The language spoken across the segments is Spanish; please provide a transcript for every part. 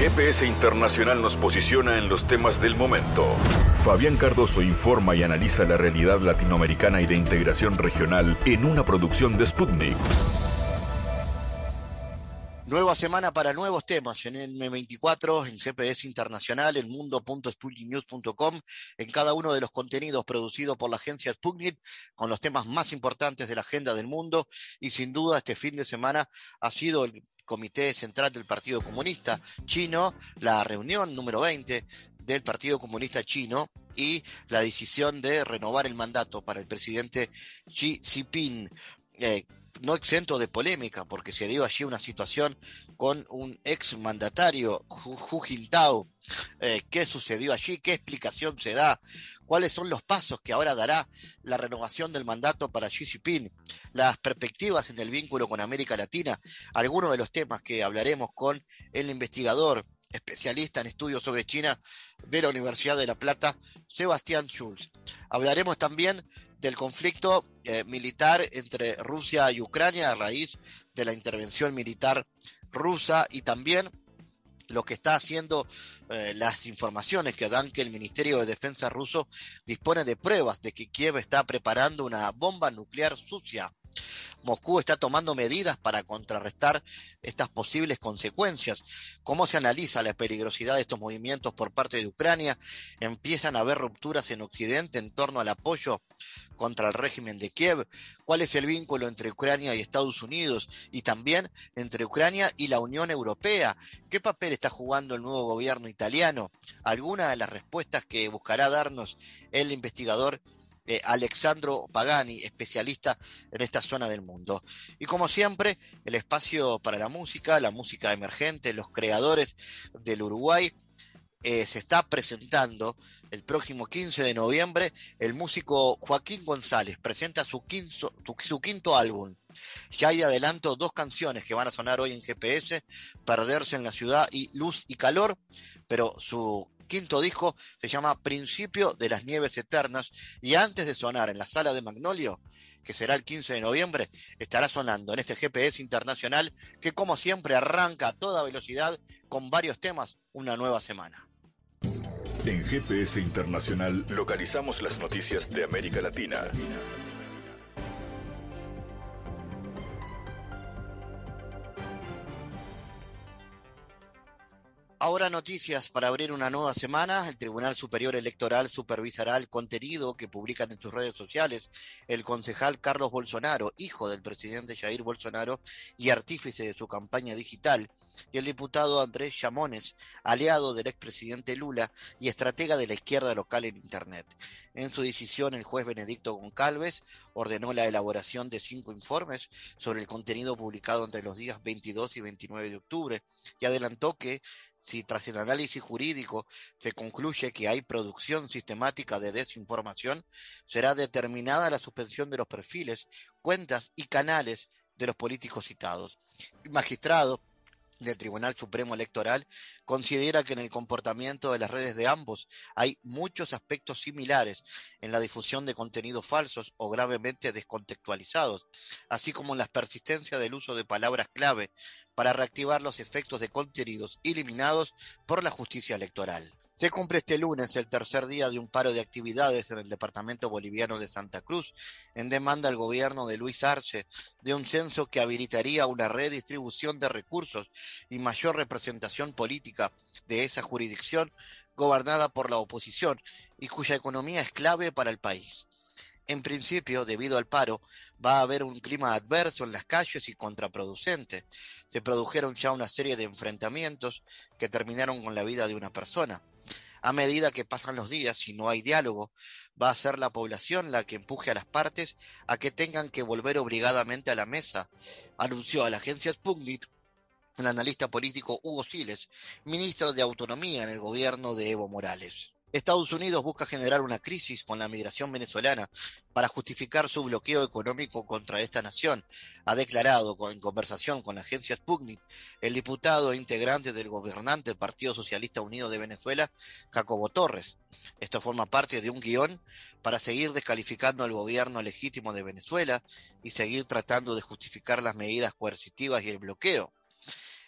GPS Internacional nos posiciona en los temas del momento. Fabián Cardoso informa y analiza la realidad latinoamericana y de integración regional en una producción de Sputnik. Nueva semana para nuevos temas en M24, en GPS Internacional, en mundo.sputniknews.com, en cada uno de los contenidos producidos por la agencia Sputnik, con los temas más importantes de la agenda del mundo. Y sin duda, este fin de semana ha sido el Comité Central del Partido Comunista Chino, la reunión número 20 del Partido Comunista Chino y la decisión de renovar el mandato para el presidente Xi Jinping. Eh, no exento de polémica, porque se dio allí una situación con un ex mandatario, Hu Jintao. Eh, ¿Qué sucedió allí? ¿Qué explicación se da? ¿Cuáles son los pasos que ahora dará la renovación del mandato para Xi Jinping? Las perspectivas en el vínculo con América Latina, algunos de los temas que hablaremos con el investigador especialista en estudios sobre China de la Universidad de La Plata, Sebastián Schulz. Hablaremos también del conflicto eh, militar entre Rusia y Ucrania a raíz de la intervención militar rusa y también lo que está haciendo eh, las informaciones que dan que el Ministerio de Defensa ruso dispone de pruebas de que Kiev está preparando una bomba nuclear sucia Moscú está tomando medidas para contrarrestar estas posibles consecuencias. ¿Cómo se analiza la peligrosidad de estos movimientos por parte de Ucrania? ¿Empiezan a haber rupturas en Occidente en torno al apoyo contra el régimen de Kiev? ¿Cuál es el vínculo entre Ucrania y Estados Unidos y también entre Ucrania y la Unión Europea? ¿Qué papel está jugando el nuevo gobierno italiano? Algunas de las respuestas que buscará darnos el investigador Alexandro Pagani, especialista en esta zona del mundo. Y como siempre, el espacio para la música, la música emergente, los creadores del Uruguay. Eh, se está presentando el próximo 15 de noviembre. El músico Joaquín González presenta su quinto, su quinto álbum. Ya hay adelanto dos canciones que van a sonar hoy en GPS, Perderse en la ciudad y Luz y Calor, pero su quinto disco se llama Principio de las Nieves Eternas y antes de sonar en la sala de Magnolio, que será el 15 de noviembre, estará sonando en este GPS internacional que como siempre arranca a toda velocidad con varios temas una nueva semana. En GPS Internacional localizamos las noticias de América Latina. Ahora noticias para abrir una nueva semana. El Tribunal Superior Electoral supervisará el contenido que publican en sus redes sociales el concejal Carlos Bolsonaro, hijo del presidente Jair Bolsonaro y artífice de su campaña digital, y el diputado Andrés Chamones, aliado del expresidente Lula y estratega de la izquierda local en Internet. En su decisión, el juez Benedicto Goncalves ordenó la elaboración de cinco informes sobre el contenido publicado entre los días 22 y 29 de octubre y adelantó que si tras el análisis jurídico se concluye que hay producción sistemática de desinformación, será determinada la suspensión de los perfiles, cuentas y canales de los políticos citados. El magistrado del Tribunal Supremo Electoral considera que en el comportamiento de las redes de ambos hay muchos aspectos similares en la difusión de contenidos falsos o gravemente descontextualizados, así como en la persistencia del uso de palabras clave para reactivar los efectos de contenidos eliminados por la justicia electoral. Se cumple este lunes el tercer día de un paro de actividades en el departamento boliviano de Santa Cruz, en demanda al gobierno de Luis Arce de un censo que habilitaría una redistribución de recursos y mayor representación política de esa jurisdicción gobernada por la oposición y cuya economía es clave para el país. En principio, debido al paro, va a haber un clima adverso en las calles y contraproducente. Se produjeron ya una serie de enfrentamientos que terminaron con la vida de una persona a medida que pasan los días y no hay diálogo, va a ser la población la que empuje a las partes a que tengan que volver obligadamente a la mesa, anunció a la agencia Sputnik el analista político Hugo Siles, ministro de Autonomía en el gobierno de Evo Morales. Estados Unidos busca generar una crisis con la migración venezolana para justificar su bloqueo económico contra esta nación, ha declarado en conversación con la agencia Sputnik el diputado e integrante del gobernante Partido Socialista Unido de Venezuela, Jacobo Torres. Esto forma parte de un guion para seguir descalificando al gobierno legítimo de Venezuela y seguir tratando de justificar las medidas coercitivas y el bloqueo.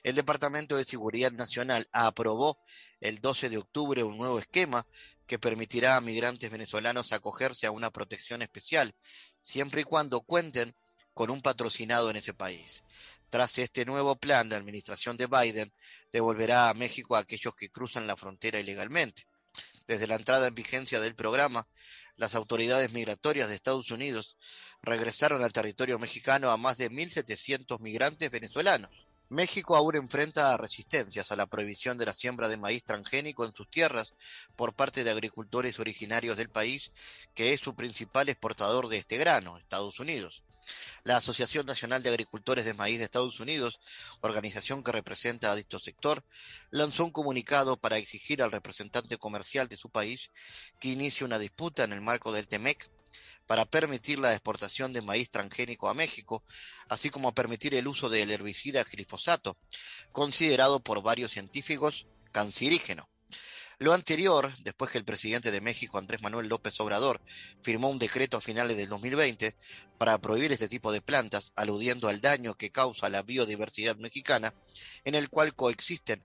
El Departamento de Seguridad Nacional aprobó el 12 de octubre un nuevo esquema que permitirá a migrantes venezolanos acogerse a una protección especial, siempre y cuando cuenten con un patrocinado en ese país. Tras este nuevo plan, la administración de Biden devolverá a México a aquellos que cruzan la frontera ilegalmente. Desde la entrada en vigencia del programa, las autoridades migratorias de Estados Unidos regresaron al territorio mexicano a más de 1.700 migrantes venezolanos. México aún enfrenta resistencias a la prohibición de la siembra de maíz transgénico en sus tierras por parte de agricultores originarios del país, que es su principal exportador de este grano, Estados Unidos. La Asociación Nacional de Agricultores de Maíz de Estados Unidos, organización que representa a dicho sector, lanzó un comunicado para exigir al representante comercial de su país que inicie una disputa en el marco del TEMEC para permitir la exportación de maíz transgénico a México, así como permitir el uso del herbicida glifosato, considerado por varios científicos cancerígeno. Lo anterior, después que el presidente de México, Andrés Manuel López Obrador, firmó un decreto a finales del 2020 para prohibir este tipo de plantas, aludiendo al daño que causa la biodiversidad mexicana, en el cual coexisten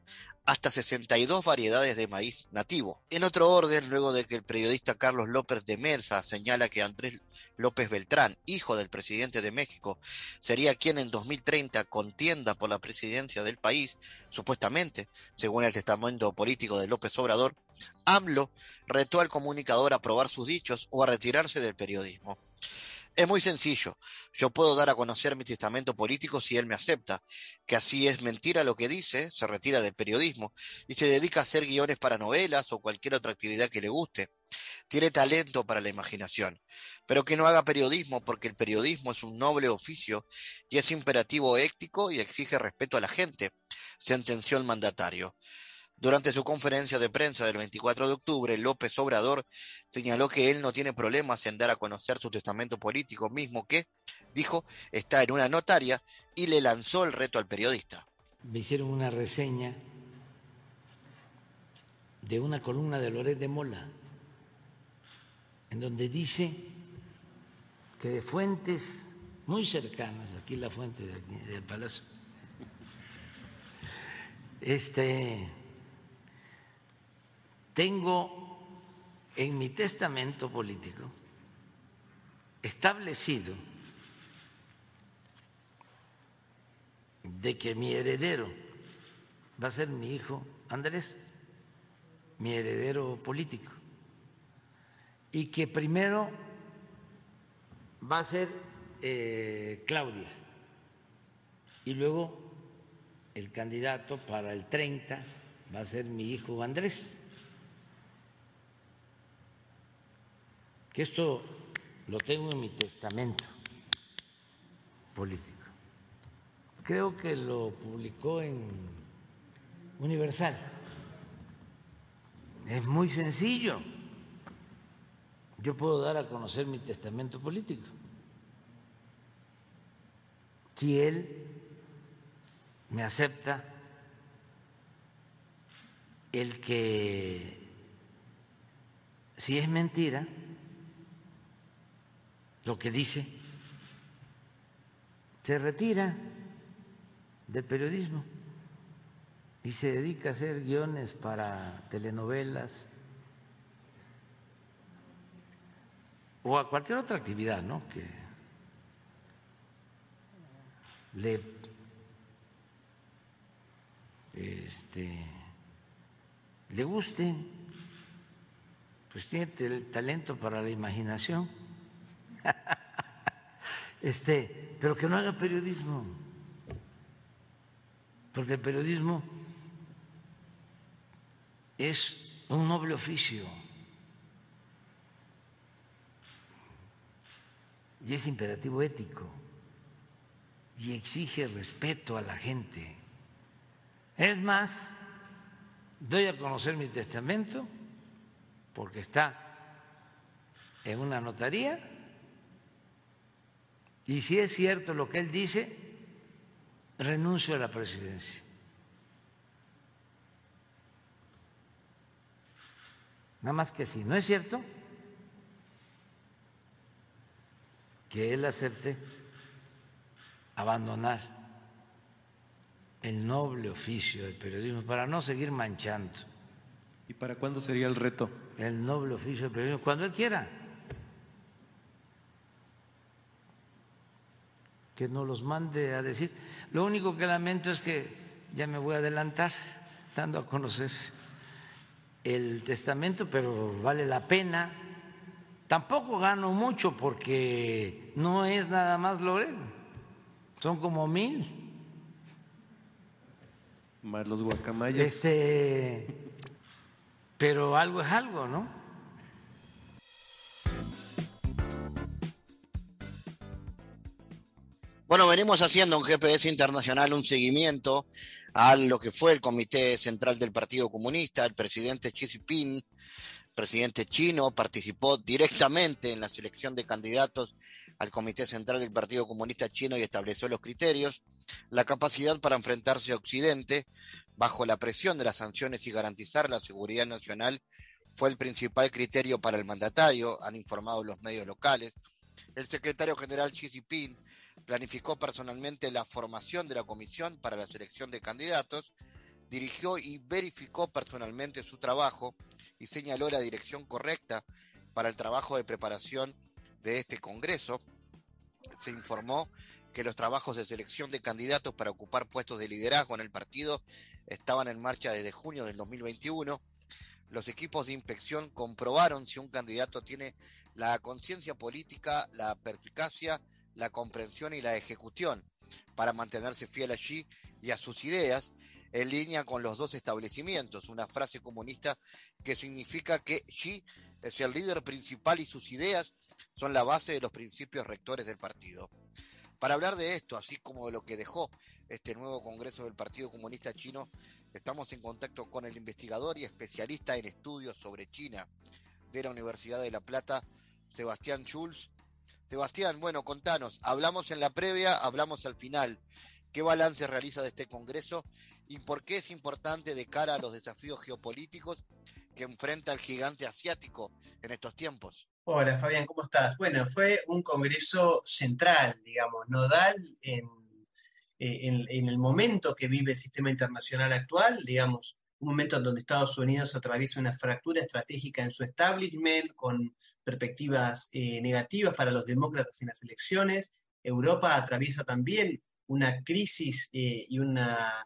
hasta 62 variedades de maíz nativo. En otro orden, luego de que el periodista Carlos López de Merza señala que Andrés López Beltrán, hijo del presidente de México, sería quien en 2030 contienda por la presidencia del país, supuestamente, según el testamento político de López Obrador, AMLO retó al comunicador a probar sus dichos o a retirarse del periodismo. Es muy sencillo. Yo puedo dar a conocer mi testamento político si él me acepta, que así es mentira lo que dice, se retira del periodismo y se dedica a hacer guiones para novelas o cualquier otra actividad que le guste. Tiene talento para la imaginación, pero que no haga periodismo porque el periodismo es un noble oficio y es imperativo ético y exige respeto a la gente, sentenció el mandatario. Durante su conferencia de prensa del 24 de octubre, López Obrador señaló que él no tiene problemas en dar a conocer su testamento político, mismo que, dijo, está en una notaria y le lanzó el reto al periodista. Me hicieron una reseña de una columna de Loret de Mola, en donde dice que de fuentes muy cercanas, aquí la fuente del palacio, este tengo en mi testamento político establecido de que mi heredero va a ser mi hijo Andrés, mi heredero político, y que primero va a ser eh, Claudia, y luego el candidato para el 30 va a ser mi hijo Andrés. Que esto lo tengo en mi testamento político. Creo que lo publicó en Universal. Es muy sencillo. Yo puedo dar a conocer mi testamento político. Si él me acepta el que si es mentira, lo que dice, se retira del periodismo y se dedica a hacer guiones para telenovelas o a cualquier otra actividad ¿no? que le este, le guste, pues tiene el talento para la imaginación. Este, pero que no haga periodismo, porque el periodismo es un noble oficio. Y es imperativo ético. Y exige respeto a la gente. Es más, doy a conocer mi testamento porque está en una notaría y si es cierto lo que él dice, renuncio a la presidencia. Nada más que si no es cierto, que él acepte abandonar el noble oficio del periodismo, para no seguir manchando. ¿Y para cuándo sería el reto? El noble oficio del periodismo, cuando él quiera. Que nos los mande a decir. Lo único que lamento es que ya me voy a adelantar, dando a conocer el testamento, pero vale la pena. Tampoco gano mucho porque no es nada más Loren, son como mil más los guacamayas. Este, pero algo es algo, ¿no? Bueno, venimos haciendo en GPS Internacional un seguimiento a lo que fue el Comité Central del Partido Comunista. El presidente Xi Jinping, presidente chino, participó directamente en la selección de candidatos al Comité Central del Partido Comunista Chino y estableció los criterios la capacidad para enfrentarse a Occidente bajo la presión de las sanciones y garantizar la seguridad nacional fue el principal criterio para el mandatario, han informado los medios locales. El secretario general Xi Jinping planificó personalmente la formación de la comisión para la selección de candidatos, dirigió y verificó personalmente su trabajo y señaló la dirección correcta para el trabajo de preparación de este Congreso. Se informó que los trabajos de selección de candidatos para ocupar puestos de liderazgo en el partido estaban en marcha desde junio del 2021. Los equipos de inspección comprobaron si un candidato tiene la conciencia política, la perspicacia, la comprensión y la ejecución para mantenerse fiel allí y a sus ideas en línea con los dos establecimientos, una frase comunista que significa que Xi es el líder principal y sus ideas son la base de los principios rectores del partido. Para hablar de esto, así como de lo que dejó este nuevo Congreso del Partido Comunista Chino, estamos en contacto con el investigador y especialista en estudios sobre China de la Universidad de La Plata, Sebastián Schulz. Sebastián, bueno, contanos, hablamos en la previa, hablamos al final. ¿Qué balance realiza de este Congreso y por qué es importante de cara a los desafíos geopolíticos que enfrenta el gigante asiático en estos tiempos? Hola Fabián, ¿cómo estás? Bueno, fue un congreso central, digamos, nodal en, eh, el momento que vive el sistema internacional actual, digamos, un momento en donde Estados Unidos atraviesa una fractura estratégica en su establishment, con perspectivas eh, negativas para los demócratas en las elecciones. Europa atraviesa también una crisis eh, y una,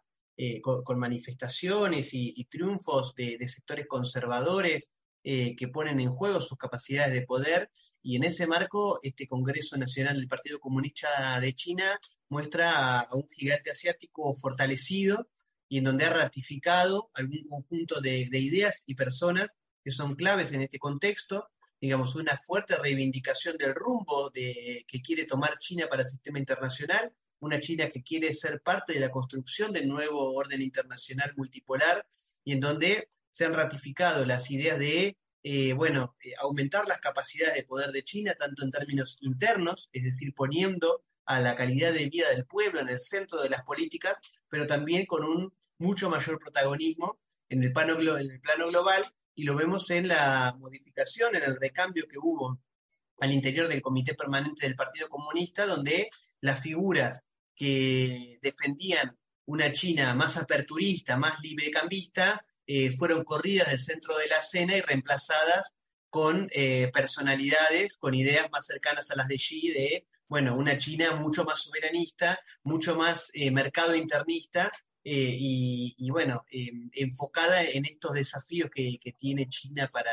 con, manifestaciones y, triunfos de, de sectores conservadores eh, que ponen en juego sus capacidades de poder y en ese marco este Congreso Nacional del Partido Comunista de China muestra a un gigante asiático fortalecido y en donde ha ratificado algún conjunto de, ideas y personas que son claves en este contexto, digamos, una fuerte reivindicación del rumbo de, que quiere tomar China para el sistema internacional, una China que quiere ser parte de la construcción del nuevo orden internacional multipolar y en donde se han ratificado las ideas de, eh, bueno, eh, aumentar las capacidades de poder de China, tanto en términos internos, es decir, poniendo a la calidad de vida del pueblo en el centro de las políticas, pero también con un mucho mayor protagonismo en el plano, global, y lo vemos en la modificación, en el recambio que hubo al interior del Comité Permanente del Partido Comunista, donde las figuras que defendían una China más aperturista, más librecambista, eh, fueron corridas del centro de la escena y reemplazadas con eh, personalidades, con ideas más cercanas a las de Xi, de, bueno, una China mucho más soberanista, mucho más eh, mercado internista y, bueno, enfocada en estos desafíos que, tiene China para,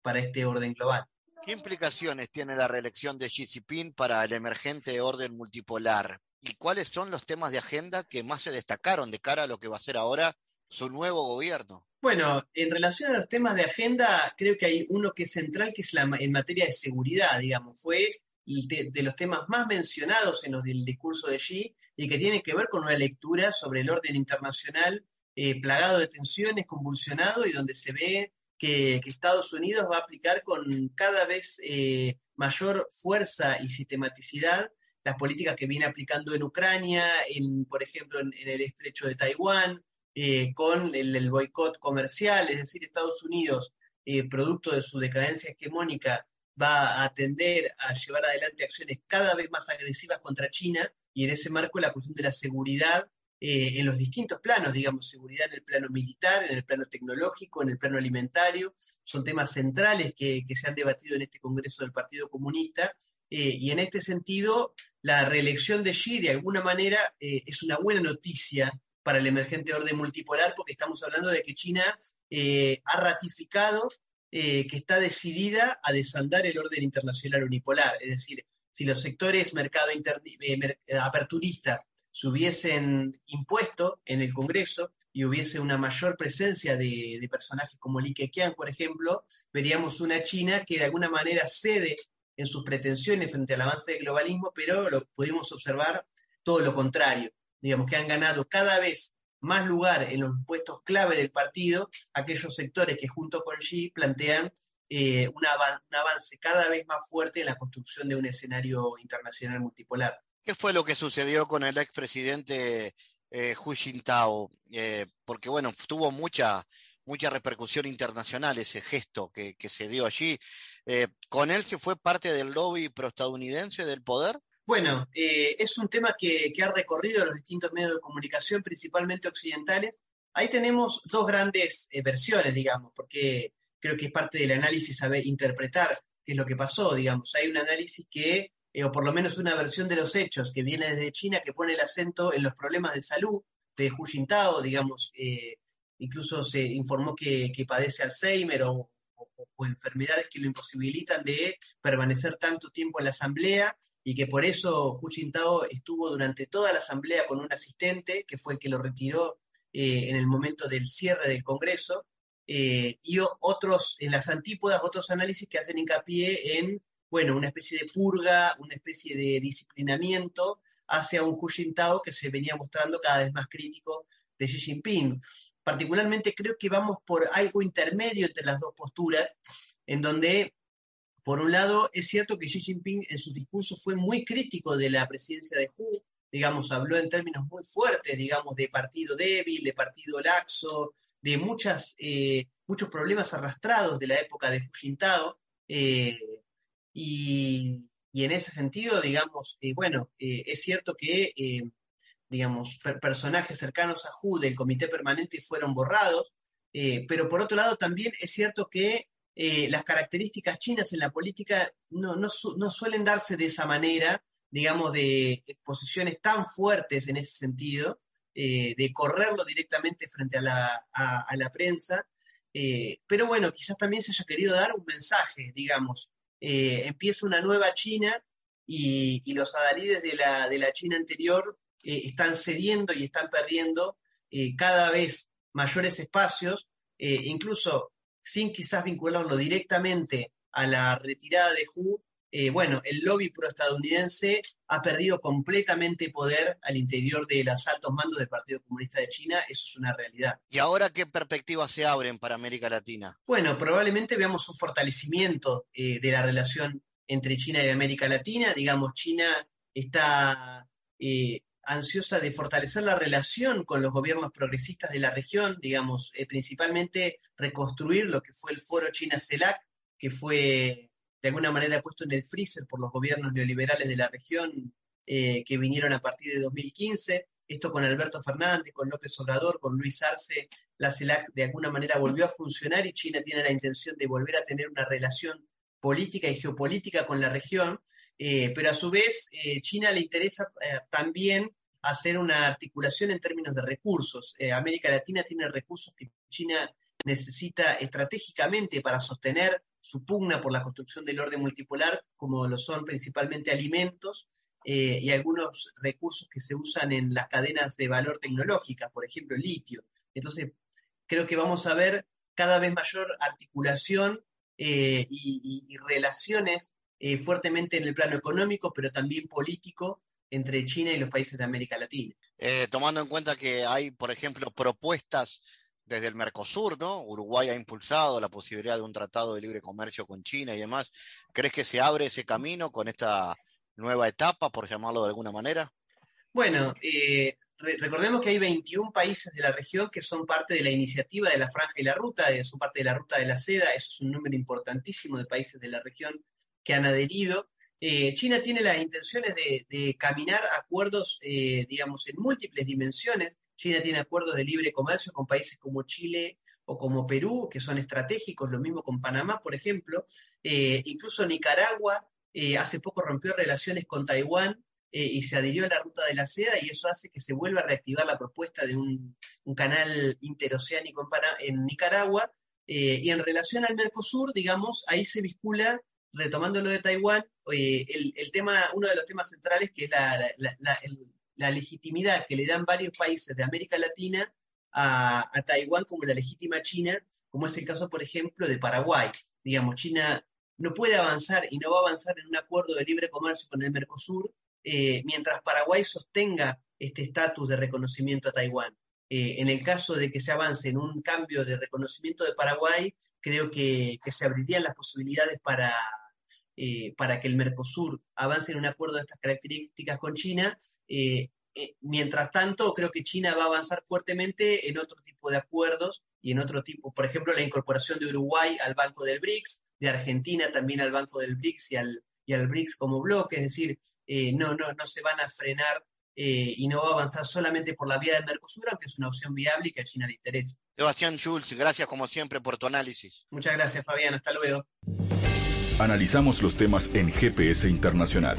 para este orden global. ¿Qué implicaciones tiene la reelección de Xi Jinping para el emergente orden multipolar? ¿Y cuáles son los temas de agenda que más se destacaron de cara a lo que va a ser ahora su nuevo gobierno? Bueno, en relación a los temas de agenda, creo que hay uno que es central, que es la, en materia de seguridad, digamos. Fue de, los temas más mencionados en los del discurso de Xi y que tiene que ver con una lectura sobre el orden internacional eh, plagado de tensiones, convulsionado y donde se ve que, Estados Unidos va a aplicar con cada vez eh, mayor fuerza y sistematicidad las políticas que viene aplicando en Ucrania, en, por ejemplo, en el estrecho de Taiwán, eh, con el, boicot comercial, es decir, Estados Unidos, producto de su decadencia hegemónica, va a tender a llevar adelante acciones cada vez más agresivas contra China y en ese marco la cuestión de la seguridad eh, en los distintos planos, digamos, seguridad en el plano militar, en el plano tecnológico, en el plano alimentario. Son temas centrales que, se han debatido en este Congreso del Partido Comunista. Eh, y en este sentido, la reelección de Xi, de alguna manera, eh, es una buena noticia para el emergente orden multipolar, porque estamos hablando de que China ha ratificado que está decidida a desandar el orden internacional unipolar. Es decir, si los sectores mercado aperturistas se hubiesen impuesto en el Congreso y hubiese una mayor presencia de, personajes como Li Keqiang, por ejemplo, veríamos una China que de alguna manera cede en sus pretensiones frente al avance del globalismo, pero lo pudimos observar todo lo contrario. Digamos que han ganado cada vez más lugar en los puestos clave del partido aquellos sectores que junto con Xi plantean eh, un avance cada vez más fuerte en la construcción de un escenario internacional multipolar. ¿Qué fue lo que sucedió con el expresidente eh, Hu Jintao? Eh, porque, bueno, tuvo mucha, mucha repercusión internacional ese gesto que, se dio allí. Eh, ¿Con él se fue parte del lobby proestadounidense del poder? Bueno, eh, es un tema que, ha recorrido los distintos medios de comunicación, principalmente occidentales. Ahí tenemos dos grandes versiones, digamos, porque creo que es parte del análisis saber interpretar qué es lo que pasó, digamos. Hay un análisis que eh, o por lo menos una versión de los hechos que viene desde China que pone el acento en los problemas de salud de Hu Jintao, digamos, eh, incluso se informó que, padece Alzheimer o, enfermedades que lo imposibilitan de permanecer tanto tiempo en la asamblea y que por eso Hu Jintao estuvo durante toda la asamblea con un asistente que fue el que lo retiró eh, en el momento del cierre del Congreso. y otros, en las antípodas, otros análisis que hacen hincapié en bueno, una especie de purga, una especie de disciplinamiento hacia un Hu Jintao que se venía mostrando cada vez más crítico de Xi Jinping. Particularmente creo que vamos por algo intermedio entre las dos posturas, en donde, por un lado, es cierto que Xi Jinping en su discurso fue muy crítico de la presidencia de Hu, digamos, habló en términos muy fuertes, digamos, de partido débil, de partido laxo, de muchas, eh, muchos problemas arrastrados de la época de Hu Jintao. Eh, y, en ese sentido, digamos, eh, bueno, es cierto que, digamos, personajes cercanos a Hu del comité permanente fueron borrados, pero por otro lado también es cierto que las características chinas en la política no, no, suelen darse de esa manera, digamos, de posiciones tan fuertes en ese sentido, de correrlo directamente frente a la, a la prensa. pero bueno, quizás también se haya querido dar un mensaje, digamos, eh, empieza una nueva China y, los adalides de la, de la China anterior eh, están cediendo y están perdiendo eh, cada vez mayores espacios, incluso sin quizás vincularlo directamente a la retirada de Hu, eh, bueno, el lobby proestadounidense ha perdido completamente poder al interior de los altos mandos del Partido Comunista de China, eso es una realidad. ¿Y ahora qué perspectivas se abren para América Latina? Bueno, probablemente veamos un fortalecimiento eh, de la relación entre China y América Latina. Digamos, China está eh, ansiosa de fortalecer la relación con los gobiernos progresistas de la región, digamos, principalmente reconstruir lo que fue el foro China-CELAC, que fue de alguna manera puesto en el freezer por los gobiernos neoliberales de la región eh, que vinieron a partir de 2015. Esto con Alberto Fernández, con López Obrador, con Luis Arce, la CELAC de alguna manera volvió a funcionar y China tiene la intención de volver a tener una relación política y geopolítica con la región, eh, pero a su vez eh, China le interesa también hacer una articulación en términos de recursos. América Latina tiene recursos que China necesita estratégicamente para sostener su pugna por la construcción del orden multipolar, como lo son principalmente alimentos eh, y algunos recursos que se usan en las cadenas de valor tecnológicas, por ejemplo, litio. Entonces, creo que vamos a ver cada vez mayor articulación eh, y, relaciones eh, fuertemente en el plano económico, pero también político entre China y los países de América Latina. tomando en cuenta que hay, por ejemplo, propuestas desde el Mercosur, ¿no? Uruguay ha impulsado la posibilidad de un tratado de libre comercio con China y demás. ¿Crees que se abre ese camino con esta nueva etapa, por llamarlo de alguna manera? Bueno, eh, recordemos que hay 21 países de la región que son parte de la iniciativa de la Franja y la Ruta, eh, son parte de la Ruta de la Seda, eso es un número importantísimo de países de la región que han adherido. Eh, China tiene las intenciones de, caminar acuerdos, eh, digamos, en múltiples dimensiones. China tiene acuerdos de libre comercio con países como Chile o como Perú, que son estratégicos, lo mismo con Panamá, por ejemplo. Eh, incluso Nicaragua hace poco rompió relaciones con Taiwán y se adhirió a la ruta de la seda y eso hace que se vuelva a reactivar la propuesta de un, canal interoceánico en, Nicaragua. y en relación al Mercosur, digamos, ahí se vincula retomando lo de Taiwán, eh, el, tema, uno de los temas centrales que es la, legitimidad que le dan varios países de América Latina a, Taiwán como la legítima China, como es el caso, por ejemplo, de Paraguay. Digamos, China no puede avanzar y no va a avanzar en un acuerdo de libre comercio con el Mercosur eh, mientras Paraguay sostenga este estatus de reconocimiento a Taiwán. Eh, en el caso de que se avance en un cambio de reconocimiento de Paraguay, creo que se abrirían las posibilidades para, eh, para que el Mercosur avance en un acuerdo de estas características con China. Eh, eh, mientras tanto, creo que China va a avanzar fuertemente en otro tipo de acuerdos y en otro tipo, por ejemplo, la incorporación de Uruguay al Banco del BRICS, de Argentina también al Banco del BRICS y al, y al BRICS como bloque, es decir, no, no, no se van a frenar y no va a avanzar solamente por la vía del Mercosur, aunque es una opción viable y que a China le interesa. Sebastián Schulz, gracias como siempre por tu análisis. Muchas gracias, Fabián. Hasta luego. Analizamos los temas en GPS Internacional.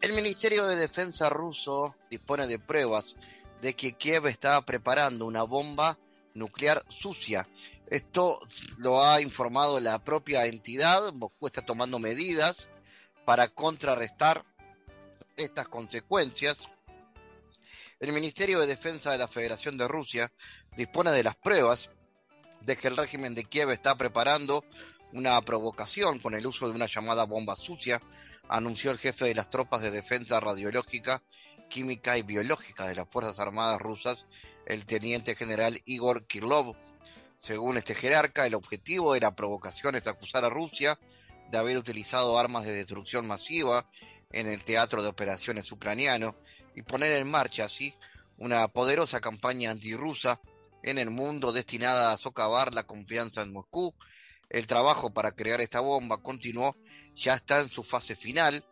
El Ministerio de Defensa ruso dispone de pruebas de que Kiev está preparando una bomba nuclear sucia. Esto lo ha informado la propia entidad. Moscú está tomando medidas para contrarrestar estas consecuencias el Ministerio de Defensa de la Federación de Rusia dispone de las pruebas de que el régimen de Kiev está preparando una provocación con el uso de una llamada bomba sucia, anunció el jefe de las tropas de defensa radiológica, química y biológica de las Fuerzas Armadas rusas, el teniente general Igor Kirlov. Según este jerarca, el objetivo de la provocación es acusar a Rusia de haber utilizado armas de destrucción masiva en el teatro de operaciones ucraniano y poner en marcha así una poderosa campaña antirrusa en el mundo destinada a socavar la confianza en Moscú. El trabajo para crear esta bomba continuó, ya está en su fase final.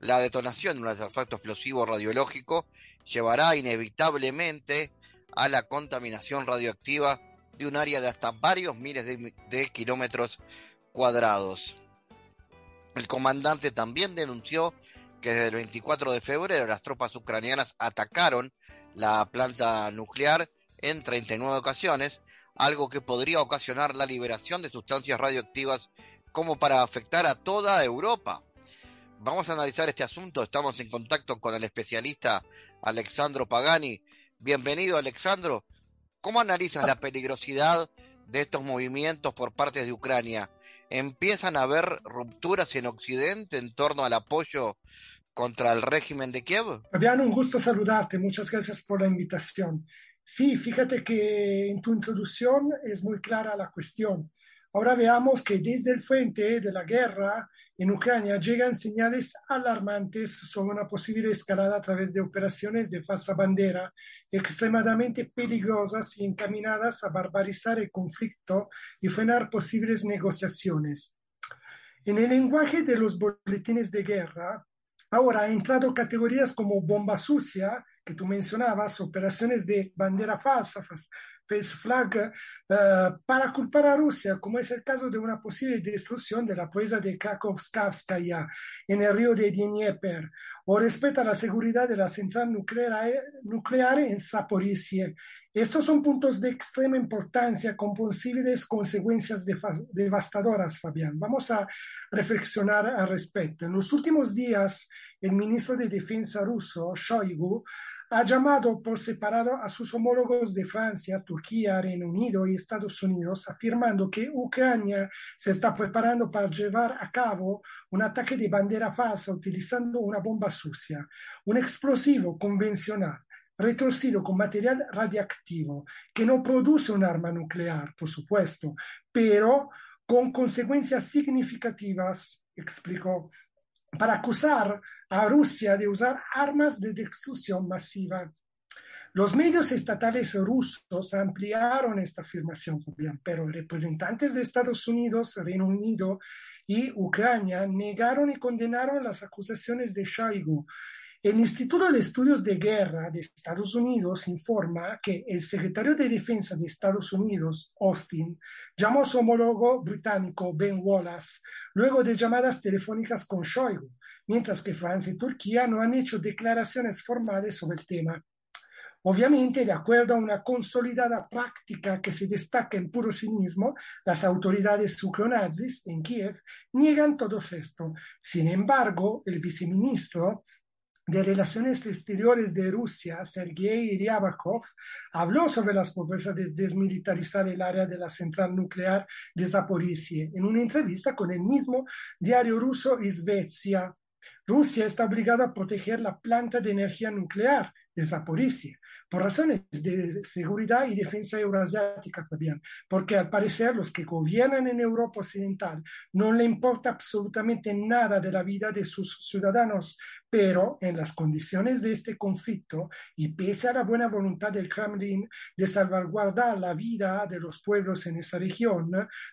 La detonación de un artefacto explosivo radiológico llevará inevitablemente a la contaminación radioactiva de un área de hasta varios miles de, de kilómetros cuadrados. El comandante también denunció desde el 24 de febrero las tropas ucranianas atacaron la planta nuclear en 39 ocasiones, algo que podría ocasionar la liberación de sustancias radioactivas como para afectar a toda Europa. Vamos a analizar este asunto, estamos en contacto con el especialista Alexandro Pagani. Bienvenido Alexandro. ¿Cómo analizas la peligrosidad de estos movimientos por parte de Ucrania? ¿Empiezan a haber rupturas en Occidente en torno al apoyo contra el régimen de Kiev. Fabián, un gusto saludarte. Muchas gracias por la invitación. Sí, fíjate que en tu introducción es muy clara la cuestión. Ahora veamos que desde el frente de la guerra en Ucrania llegan señales alarmantes sobre una posible escalada a través de operaciones de falsa bandera extremadamente peligrosas y encaminadas a barbarizar el conflicto y frenar posibles negociaciones. En el lenguaje de los boletines de guerra, Ahora ha entrado categorías como bomba sucia, que tú mencionabas, operaciones de bandera falsa, face flag, eh, para culpar a Rusia, como es el caso de una posible destrucción de la presa de Krakowskaya en el río de Dnieper, o respeta la seguridad de la central nuclear, nuclear en Zaporizhia. Estos son puntos de extrema importancia con posibles consecuencias devastadoras, Fabián. Vamos a reflexionar al respecto. En los últimos días, el ministro de Defensa ruso, Shoigu, ha llamado por separado a sus homólogos de Francia, Turquía, Reino Unido y Estados Unidos, afirmando que Ucrania se está preparando para llevar a cabo un ataque de bandera falsa utilizando una bomba sucia, un explosivo convencional retorcido con material radiactivo, que no produce un arma nuclear, por supuesto, pero con consecuencias significativas, explicó para acusar a Rusia de usar armas de destrucción masiva. Los medios estatales rusos ampliaron esta afirmación, pero representantes de Estados Unidos, Reino Unido y Ucrania negaron y condenaron las acusaciones de Shoigu. El Instituto de Estudios de Guerra de Estados Unidos informa que el secretario de Defensa de Estados Unidos, Austin, llamó a su homólogo británico Ben Wallace luego de llamadas telefónicas con Shoigu, mientras que Francia y Turquía no han hecho declaraciones formales sobre el tema. Obviamente, de acuerdo a una consolidada práctica que se destaca en puro cinismo, las autoridades ucronazis en Kiev niegan todo esto. Sin embargo, el viceministro de Relaciones Exteriores de Rusia, Sergei Ryabakov, habló sobre las propuestas de desmilitarizar el área de la central nuclear de Zaporizhia en una entrevista con el mismo diario ruso Izvestia. Rusia está obligada a proteger la planta de energía nuclear de Zaporizhia por razones de seguridad y defensa euroasiática también, porque al parecer los que gobiernan en Europa Occidental no le importa absolutamente nada de la vida de sus ciudadanos, pero en las condiciones de este conflicto y pese a la buena voluntad del Kremlin de salvaguardar la vida de los pueblos en esa región,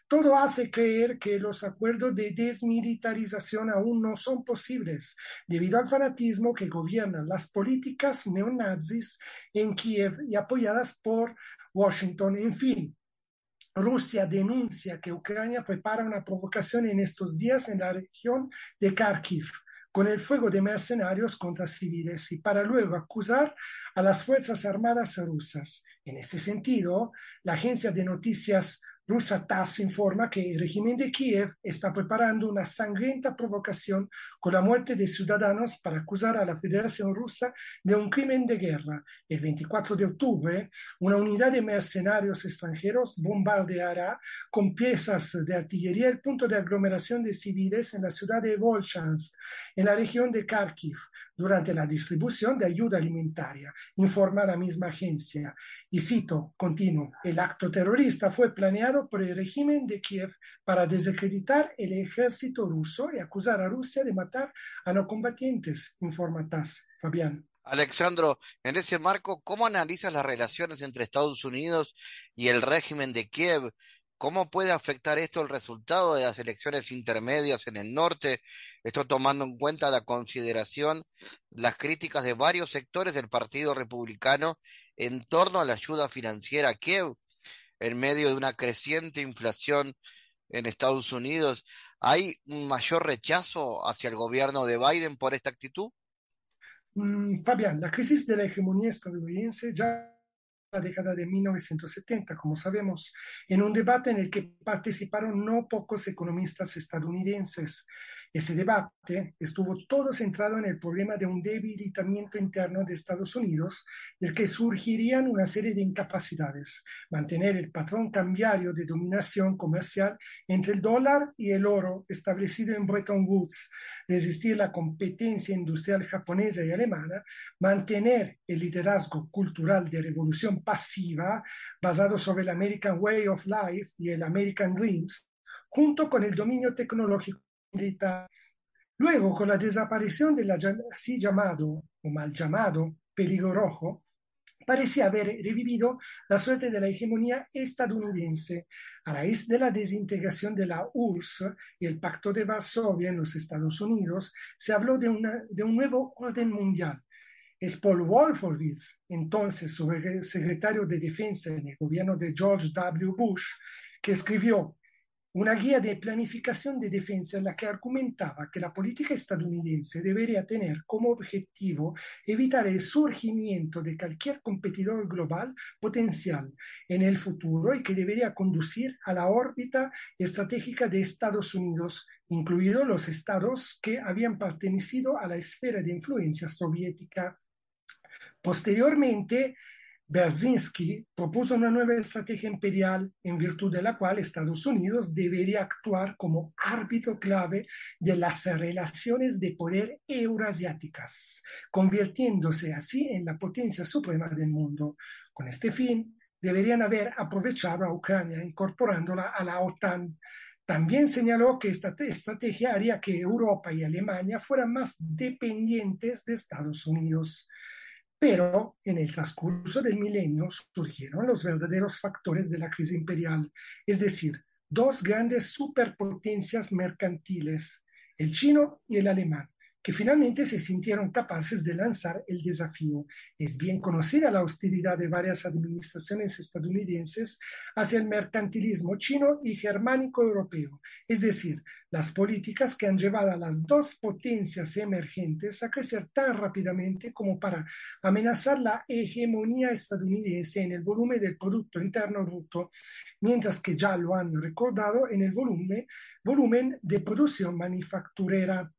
todo hace creer que los acuerdos de desmilitarización aún no son posibles, debido al fanatismo que gobiernan las políticas neonazis en Kiev y apoyadas por Washington. En fin, Rusia denuncia que Ucrania prepara una provocación en estos días en la región de Kharkiv con el fuego de mercenarios contra civiles y para luego acusar a las Fuerzas Armadas rusas. En este sentido, la agencia de noticias rusa TASS informa que el régimen de Kiev está preparando una sangrienta provocación con la muerte de ciudadanos para acusar a la Federación Rusa de un crimen de guerra. El 24 de octubre, una unidad de mercenarios extranjeros bombardeará con piezas de artillería el punto de aglomeración de civiles en la ciudad de Volchansk, en la región de Kharkiv, durante la distribución de ayuda alimentaria, informa la misma agencia. Y cito, continuo, el acto terrorista fue planeado por el régimen de Kiev para desacreditar el ejército ruso y acusar a Rusia de matar a no combatientes, informa TAS. Fabián. Alexandro, en ese marco, ¿cómo analizas las relaciones entre Estados Unidos y el régimen de Kiev? ¿Cómo puede afectar esto el resultado de las elecciones intermedias en el norte? Esto tomando en cuenta la consideración, las críticas de varios sectores del Partido Republicano en torno a la ayuda financiera a Kiev en medio de una creciente inflación en Estados Unidos. ¿Hay un mayor rechazo hacia el gobierno de Biden por esta actitud? Mm, Fabián, la crisis de la hegemonía estadounidense ya la década de 1970, como sabemos, en un debate en el que participaron no pocos economistas estadounidenses. Ese debate estuvo todo centrado en el problema de un debilitamiento interno de Estados Unidos, del que surgirían una serie de incapacidades, mantener el patrón cambiario de dominación comercial entre el dólar y el oro establecido en Bretton Woods, resistir la competencia industrial japonesa y alemana, mantener el liderazgo cultural de revolución pasiva basado sobre el American Way of Life y el American Dreams, junto con el dominio tecnológico Luego, con la desaparición del así llamado o mal llamado peligro rojo, parecía haber revivido la suerte de la hegemonía estadounidense a raíz de la desintegración de la URSS y el Pacto de Varsovia en los Estados Unidos. Se habló de, una, de un nuevo orden mundial. Es Paul Wolfowitz, entonces secretario de Defensa en el gobierno de George W. Bush, que escribió una guía de planificación de defensa en la que argumentaba que la política estadounidense debería tener como objetivo evitar el surgimiento de cualquier competidor global potencial en el futuro y que debería conducir a la órbita estratégica de Estados Unidos, incluidos los estados que habían pertenecido a la esfera de influencia soviética. Posteriormente, Berzinski propuso una nueva estrategia imperial en virtud de la cual Estados Unidos debería actuar como árbitro clave de las relaciones de poder euroasiáticas, convirtiéndose así en la potencia suprema del mundo. Con este fin, deberían haber aprovechado a Ucrania incorporándola a la OTAN. También señaló que esta estrategia haría que Europa y Alemania fueran más dependientes de Estados Unidos. Pero en el transcurso del milenio surgieron los verdaderos factores de la crisis imperial, es decir, dos grandes superpotencias mercantiles, el chino y el alemán, que finalmente se sintieron capaces de lanzar el desafío. Es bien conocida la hostilidad de varias administraciones estadounidenses hacia el mercantilismo chino y germánico europeo, es decir, las políticas que han llevado a las dos potencias emergentes a crecer tan rápidamente como para amenazar la hegemonía estadounidense en el volumen del Producto Interno Bruto, mientras que ya lo han recordado en el volumen, volumen de producción manufacturera.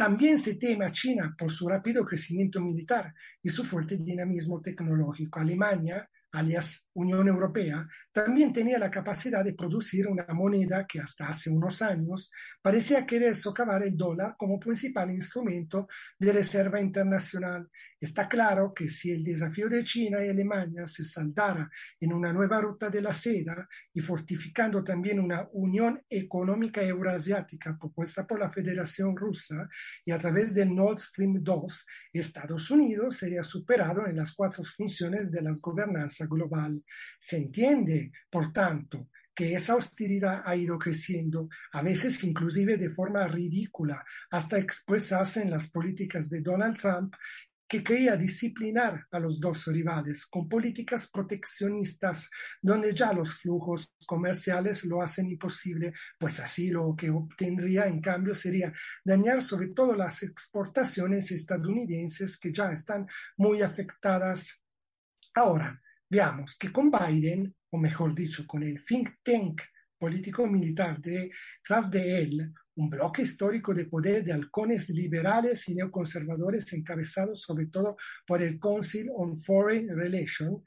También se teme a China por su rápido crecimiento militar y su fuerte dinamismo tecnológico. Alemania alias Unión Europea, también tenía la capacidad de producir una moneda que hasta hace unos años parecía querer socavar el dólar como principal instrumento de reserva internacional. Está claro que si el desafío de China y Alemania se saldara en una nueva ruta de la seda y fortificando también una unión económica euroasiática propuesta por la Federación Rusa y a través del Nord Stream 2, Estados Unidos sería superado en las cuatro funciones de las gobernanzas global. Se entiende, por tanto, que esa hostilidad ha ido creciendo, a veces inclusive de forma ridícula, hasta expresarse en las políticas de Donald Trump que quería disciplinar a los dos rivales con políticas proteccionistas, donde ya los flujos comerciales lo hacen imposible, pues así lo que obtendría en cambio sería dañar sobre todo las exportaciones estadounidenses que ya están muy afectadas. Ahora, veamos que con Biden, o mejor dicho, con el think tank político-militar detrás de él, un bloque histórico de poder de halcones liberales y neoconservadores encabezados sobre todo por el Council on Foreign Relations,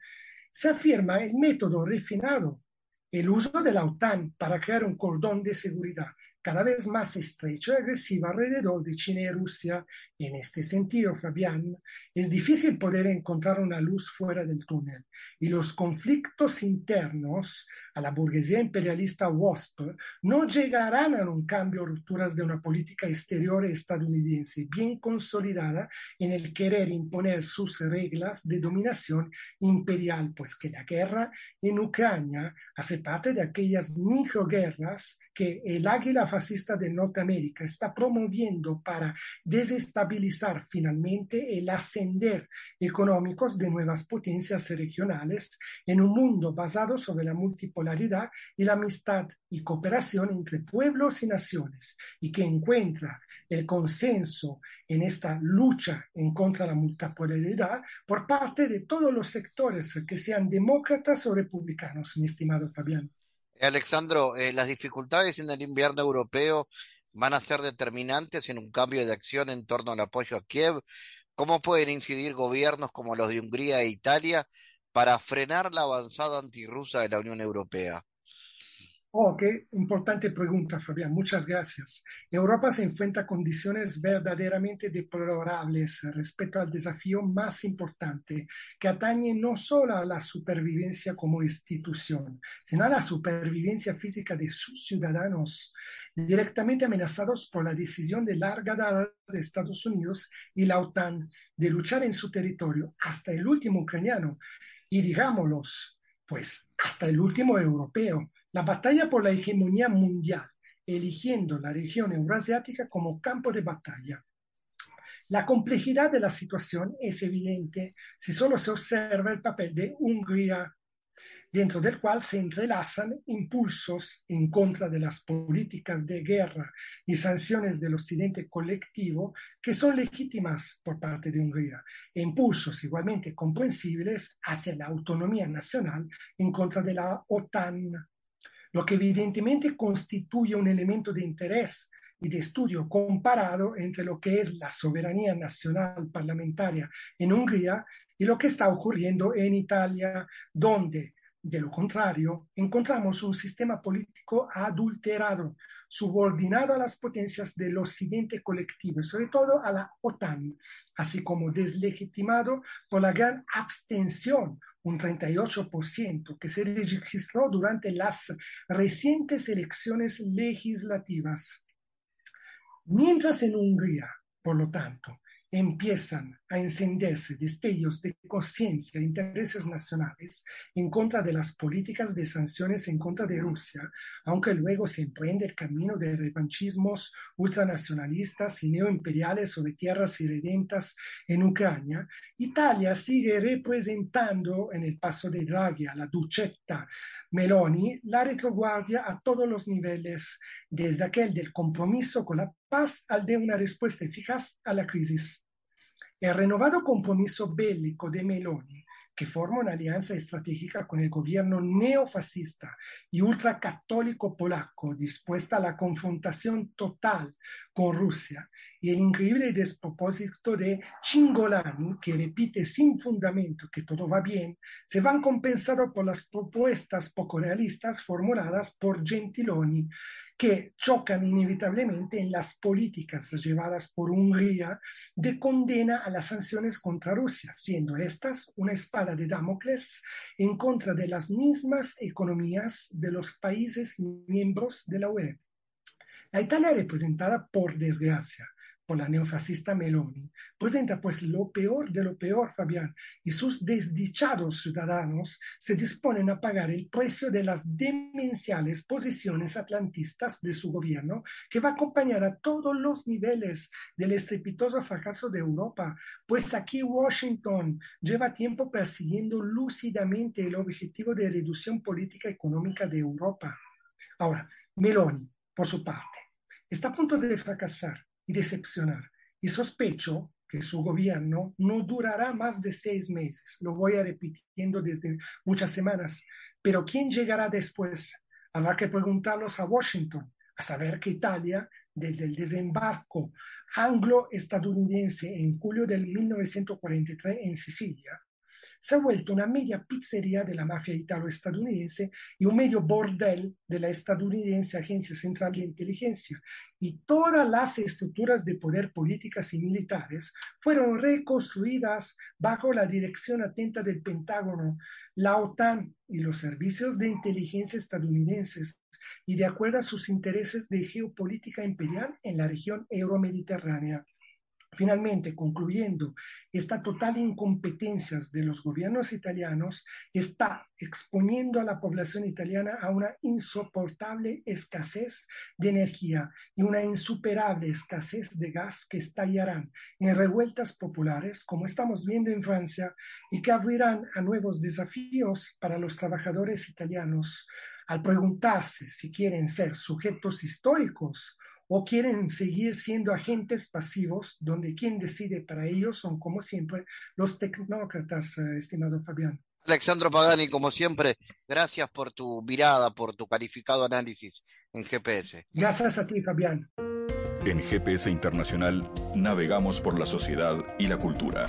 se afirma el método refinado, el uso de la OTAN para crear un cordón de seguridad cada vez más estrecho y agresivo alrededor de China y Rusia. En este sentido, Fabián, es difícil poder encontrar una luz fuera del túnel y los conflictos internos a la burguesía imperialista WASP no llegarán a un cambio o rupturas de una política exterior estadounidense bien consolidada en el querer imponer sus reglas de dominación imperial, pues que la guerra en Ucrania hace parte de aquellas microguerras que el águila fascista de Norteamérica está promoviendo para desestabilizar finalmente el ascender económicos de nuevas potencias regionales en un mundo basado sobre la multipolaridad y la amistad y cooperación entre pueblos y naciones, y que encuentra el consenso en esta lucha en contra de la multipolaridad por parte de todos los sectores que sean demócratas o republicanos, mi estimado Fabián. Alexandro, eh, las dificultades en el invierno europeo van a ser determinantes en un cambio de acción en torno al apoyo a Kiev. ¿Cómo pueden incidir gobiernos como los de Hungría e Italia para frenar la avanzada antirrusa de la Unión Europea? Oh, qué importante pregunta, Fabián. Muchas gracias. Europa se enfrenta a condiciones verdaderamente deplorables respecto al desafío más importante, que atañe no solo a la supervivencia como institución, sino a la supervivencia física de sus ciudadanos, directamente amenazados por la decisión de larga data de Estados Unidos y la OTAN de luchar en su territorio hasta el último ucraniano y, digámoslos, pues hasta el último europeo la batalla por la hegemonía mundial, eligiendo la región euroasiática como campo de batalla. La complejidad de la situación es evidente si solo se observa el papel de Hungría dentro del cual se entrelazan impulsos en contra de las políticas de guerra y sanciones del occidente colectivo que son legítimas por parte de Hungría, e impulsos igualmente comprensibles hacia la autonomía nacional en contra de la OTAN, lo que evidentemente constituye un elemento de interés y de estudio comparado entre lo que es la soberanía nacional parlamentaria en Hungría y lo que está ocurriendo en Italia, donde de lo contrario, encontramos un sistema político adulterado, subordinado a las potencias del occidente colectivo sobre todo a la OTAN, así como deslegitimado por la gran abstención, un 38%, que se registró durante las recientes elecciones legislativas. Mientras en Hungría, por lo tanto, empiezan a encenderse destellos de conciencia e intereses nacionales en contra de las políticas de sanciones en contra de Rusia, aunque luego se emprende el camino de revanchismos ultranacionalistas y neoimperiales sobre tierras irredentas en Ucrania, Italia sigue representando en el paso de Draghi a la duchetta Meloni la retroguardia a todos los niveles, desde aquel del compromiso con la paz al de una respuesta eficaz a la crisis. El renovado compromiso bélico de Meloni, que forma una alianza estratégica con el gobierno neofascista y ultracatólico polaco dispuesta a la confrontación total con Rusia, y el increíble despropósito de Chingolani, que repite sin fundamento que todo va bien, se van compensados por las propuestas poco realistas formuladas por Gentiloni, que chocan inevitablemente en las políticas llevadas por Hungría de condena a las sanciones contra Rusia, siendo estas una espada de Damocles en contra de las mismas economías de los países miembros de la UE. La Italia representada, por desgracia, por la neofascista Meloni, presenta pues lo peor de lo peor, Fabián, y sus desdichados ciudadanos se disponen a pagar el precio de las demenciales posiciones atlantistas de su gobierno, que va a acompañar a todos los niveles del estrepitoso fracaso de Europa, pues aquí Washington lleva tiempo persiguiendo lúcidamente el objetivo de reducción política económica de Europa. Ahora, Meloni, por su parte, está a punto de fracasar y decepcionar. Y sospecho que su gobierno no durará más de seis meses. Lo voy a repitiendo desde muchas semanas. Pero ¿quién llegará después? Habrá que preguntarlos a Washington, a saber que Italia, desde el desembarco anglo-estadounidense en julio del 1943 en Sicilia, se ha vuelto una media pizzería de la mafia italo-estadounidense y un medio bordel de la estadounidense Agencia Central de Inteligencia. Y todas las estructuras de poder políticas y militares fueron reconstruidas bajo la dirección atenta del Pentágono, la OTAN y los servicios de inteligencia estadounidenses y de acuerdo a sus intereses de geopolítica imperial en la región euromediterránea. Finalmente, concluyendo, esta total incompetencia de los gobiernos italianos está exponiendo a la población italiana a una insoportable escasez de energía y una insuperable escasez de gas que estallarán en revueltas populares, como estamos viendo en Francia, y que abrirán a nuevos desafíos para los trabajadores italianos al preguntarse si quieren ser sujetos históricos o quieren seguir siendo agentes pasivos, donde quien decide para ellos son, como siempre, los tecnócratas, eh, estimado Fabián. Alexandro Pagani, como siempre, gracias por tu mirada, por tu calificado análisis en GPS. Gracias a ti, Fabián. En GPS Internacional navegamos por la sociedad y la cultura.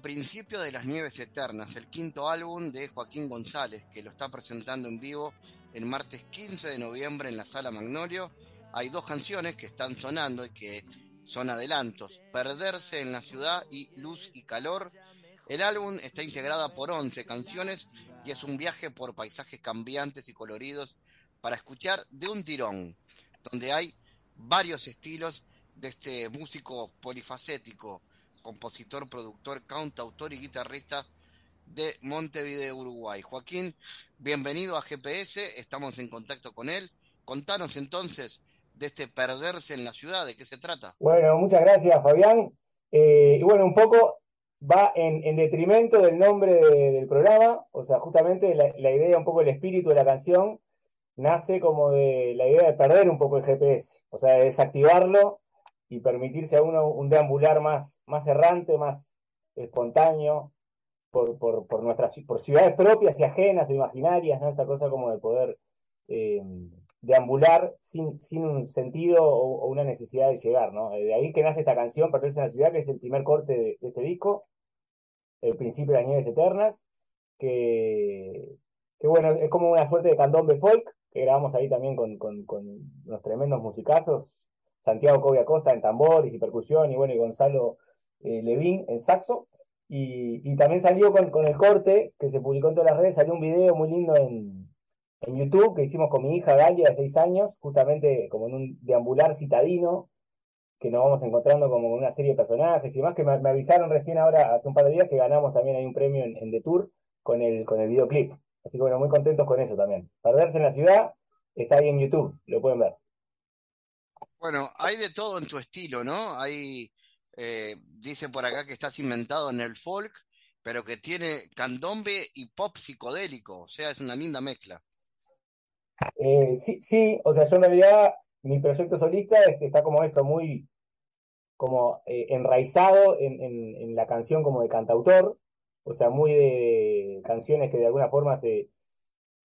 Principio de las Nieves Eternas, el quinto álbum de Joaquín González, que lo está presentando en vivo el martes 15 de noviembre en la Sala Magnolio. Hay dos canciones que están sonando y que son adelantos, Perderse en la Ciudad y Luz y Calor. El álbum está integrada por 11 canciones y es un viaje por paisajes cambiantes y coloridos para escuchar de un tirón, donde hay varios estilos de este músico polifacético, compositor, productor, cantautor y guitarrista de Montevideo, Uruguay. Joaquín, bienvenido a GPS, estamos en contacto con él. Contanos entonces de este perderse en la ciudad, ¿de qué se trata? Bueno, muchas gracias, Fabián. Eh, y bueno, un poco va en, en detrimento del nombre de- del programa, o sea, justamente la, la idea, un poco el espíritu de la canción, nace como de la idea de perder un poco el GPS, o sea, de desactivarlo y permitirse a uno un deambular más, más errante, más espontáneo, por, por, por nuestras por ciudades propias y ajenas o imaginarias, ¿no? Esta cosa como de poder eh, deambular sin, sin un sentido o, una necesidad de llegar, ¿no? De ahí que nace esta canción, Perderse en la ciudad, que es el primer corte de, este disco, El principio de las nieves eternas, que, que bueno, es como una suerte de candombe folk, que grabamos ahí también con, con, tremendos musicazos, Santiago Cobia Costa en tambores y percusión, y bueno, y Gonzalo eh, Levín en saxo. Y, también salió con, el corte que se publicó en todas las redes, salió un video muy lindo en, en YouTube que hicimos con mi hija Galia de seis años, justamente como en un deambular citadino, que nos vamos encontrando como una serie de personajes y demás, que me, avisaron recién ahora, hace un par de días, que ganamos también ahí un premio en, en The Tour con el, con el videoclip. Así que bueno, muy contentos con eso también. Perderse en la ciudad está ahí en YouTube, lo pueden ver. Bueno, hay de todo en tu estilo, ¿no? Hay, eh, dice por acá que estás inventado en el folk, pero que tiene candombe y pop psicodélico, o sea, es una linda mezcla. Eh, sí, sí, o sea, yo en realidad mi proyecto solista es- está como eso, muy como eh, enraizado en, la canción como de cantautor, o sea, muy de canciones que de alguna forma se,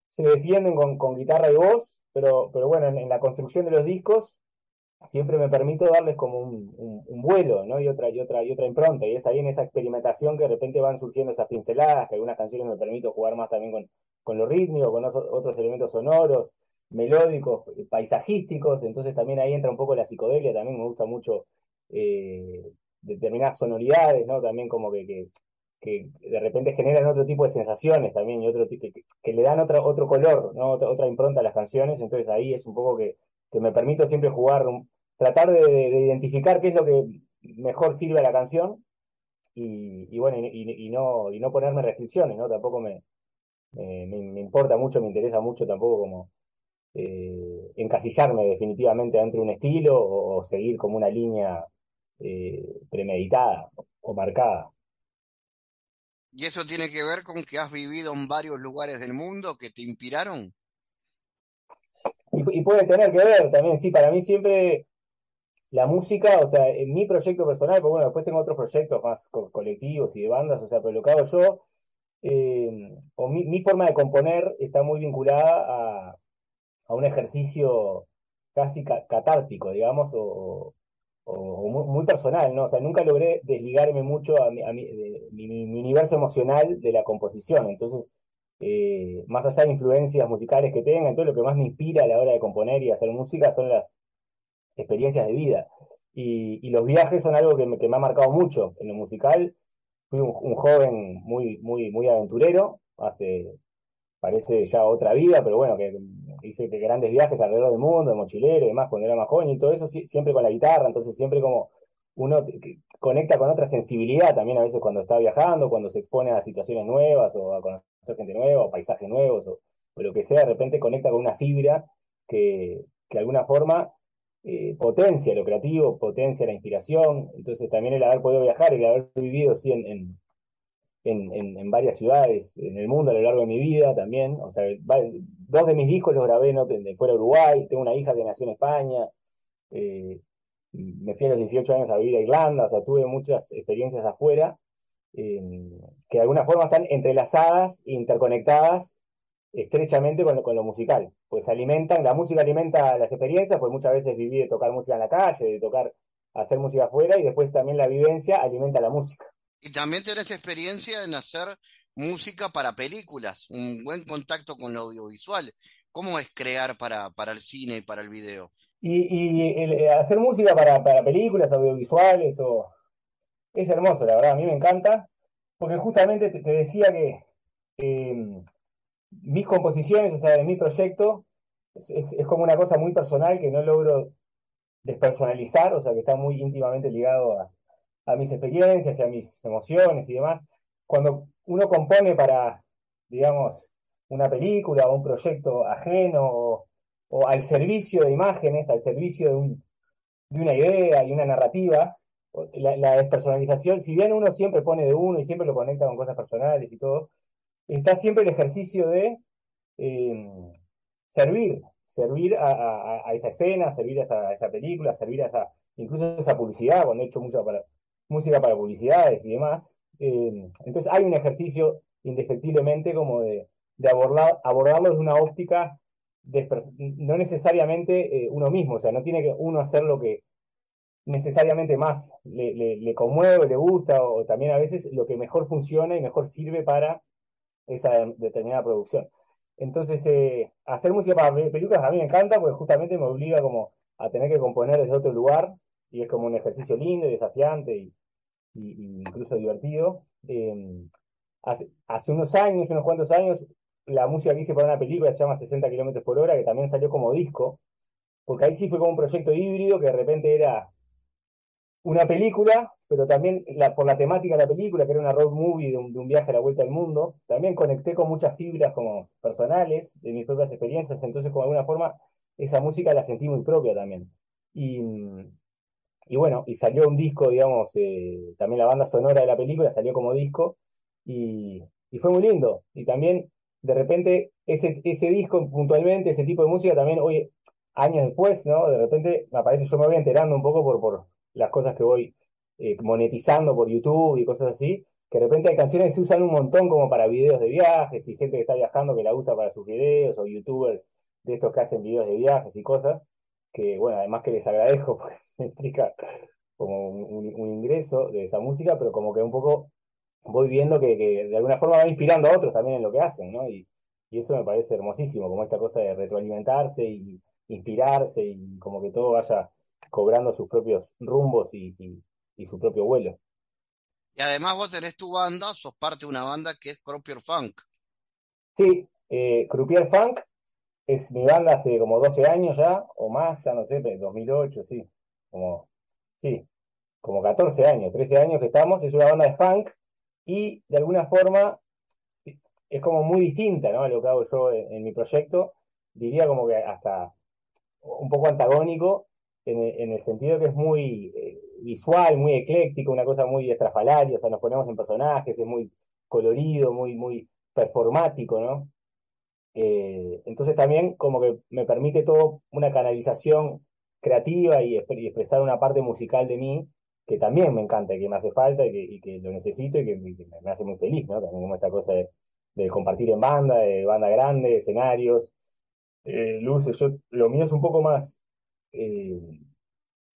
se defienden con, guitarra y voz, pero, pero bueno, en, en la construcción de los discos siempre me permito darles como un, vuelo, ¿no? Y otra, y otra, y otra impronta, y es ahí en esa experimentación que de repente van surgiendo esas pinceladas, que algunas canciones me permito jugar más también con, con lo rítmico, con otros elementos sonoros, melódicos, eh, paisajísticos, entonces también ahí entra un poco la psicodelia, también me gusta mucho eh, determinadas sonoridades, ¿no? También como que, que, de repente generan otro tipo de sensaciones también y otro que, que- le dan otro, otro color, ¿no? Otra, impronta a las canciones, entonces ahí es un poco que, que me permito siempre jugar, tratar de, de identificar qué es lo que mejor sirve a la canción y, y bueno, y, no, y no ponerme restricciones, ¿no? Tampoco me, me, me- me importa mucho, me interesa mucho tampoco como eh, encasillarme definitivamente dentro de un estilo o, o seguir como una línea eh, premeditada o marcada. ¿Y eso tiene que ver con que has vivido en varios lugares del mundo que te inspiraron? Y, y puede tener que ver también, sí, para mí siempre la música, o sea, en mi proyecto personal, pues bueno, después tengo otros proyectos más co- colectivos y de bandas, o sea, pero lo que hago yo, eh, o mi, mi forma de componer está muy vinculada a, a un ejercicio casi ca- catártico, digamos, o, o- muy, personal, ¿no? O sea, nunca logré desligarme mucho a mi, a mi- de mi universo emocional de la composición. Entonces, eh, más allá de influencias musicales que tenga, entonces lo que más me inspira a la hora de componer y hacer música son las experiencias de vida. Y, y los viajes son algo que me, que me ha marcado mucho en lo musical. Fui un, joven muy, muy, muy aventurero, hace parece ya otra vida, pero bueno, que hice que grandes viajes alrededor del mundo, de mochilero y demás, cuando era más joven y todo eso, siempre con la guitarra, entonces siempre como uno conecta con otra sensibilidad también a veces cuando está viajando, cuando se expone a situaciones nuevas o a conocer gente nueva o paisajes nuevos o, o lo que sea, de repente conecta con una fibra que, que de alguna forma eh, potencia lo creativo, potencia la inspiración, entonces también el haber podido viajar, el haber vivido sí, en, en en, varias ciudades en el mundo a lo largo de mi vida también. O sea, dos de mis discos los grabé no, de fuera de Uruguay. Tengo una hija que nació en España. eh, me fui a los 18 años a vivir a Irlanda. O sea, tuve muchas experiencias afuera eh, que de alguna forma están entrelazadas interconectadas estrechamente con lo, con lo musical. Pues alimentan, la música alimenta las experiencias, pues muchas veces viví de tocar música en la calle, de tocar, hacer música afuera y después también la vivencia alimenta la música. Y también tenés experiencia en hacer música para películas, un buen contacto con lo audiovisual. ¿Cómo es crear para, para el cine y para el video? Y, y el- eh, hacer música para, para películas audiovisuales o... es hermoso, la verdad, a mí me encanta, porque justamente te, te decía que eh, mis composiciones, o sea, de mi proyecto, es, es- como una cosa muy personal que no logro despersonalizar, o sea, que está muy íntimamente ligado a, mis experiencias y a mis emociones y demás. Cuando uno compone para, digamos, una película o un proyecto ajeno o, al servicio de imágenes, al servicio de, un- de una idea y una narrativa, la despersonalización, si bien uno siempre pone de uno y siempre lo conecta con cosas personales y todo, está siempre el ejercicio de eh, servir, servir a, esa escena, servir a esa, película, servir a esa, incluso a esa publicidad, cuando he hecho mucha para, música para publicidades y demás. Eh, entonces hay un ejercicio indefectiblemente como de, de abordar, abordarlo desde una óptica despre- no necesariamente eh, uno mismo, o sea, no tiene que uno hacer lo que necesariamente más le conmueve, le gusta, o también a veces lo que mejor funciona y mejor sirve para esa de- determinada producción. Entonces, eh, hacer música para pe- películas a mí me encanta porque justamente me obliga como a tener que componer desde otro lugar y es como un ejercicio lindo y desafiante y, incluso divertido. Eh, hace, hace unos años, unos cuantos años, la música que hice para una película se llama 60 kilómetros por hora, que también salió como disco, porque ahí sí fue como un proyecto híbrido que de repente era una película, pero también la, por la temática de la película, que era una road movie de un, de un viaje a la vuelta al mundo, también conecté con muchas fibras como personales de mis propias experiencias, entonces como de alguna forma esa música la sentí muy propia también. Y, bueno, y salió un disco, digamos, eh, también la banda sonora de la película salió como disco y, y fue muy lindo. Y también, de repente, ese, ese disco puntualmente, ese tipo de música, también hoy, años después, ¿no? De repente me aparece, yo me voy enterando un poco por, por las cosas que voy eh, monetizando por YouTube y cosas así, que de repente hay canciones que se usan un montón como para videos de viajes y gente que está viajando que la usa para sus videos o youtubers de estos que hacen videos de viajes y cosas, que bueno, además que les agradezco porque me implica como un ingreso de esa música, pero como que un poco voy viendo que, que de alguna forma va inspirando a otros también en lo que hacen, ¿no? Y, y eso me parece hermosísimo, como esta cosa de retroalimentarse y inspirarse y como que todo vaya cobrando sus propios rumbos y, y- y su propio vuelo. Y además vos tenés tu banda, sos parte de una banda que es Crop Your Funk. Sí, eh, Croupier Funk es mi banda hace como 12 años ya, o más, ya no sé, pero 2008, sí, como, sí, como 14 años, 13 años que estamos, es una banda de funk y de alguna forma es como muy distinta, ¿no? a lo que hago yo en, en mi proyecto, diría como que hasta un poco antagónico en, el- en el sentido que es muy eh, visual, muy ecléctico, una cosa muy estrafalaria, o sea, nos ponemos en personajes, es muy colorido, muy, muy performático, ¿no? Eh, entonces también como que me permite todo una canalización creativa y, expresar una parte musical de mí que también me encanta, y que me hace falta y que, y que lo necesito y que, me hace muy feliz, ¿no? También como esta cosa de, de compartir en banda, de banda grande, escenarios, eh, luces. Yo, lo mío es un poco más eh,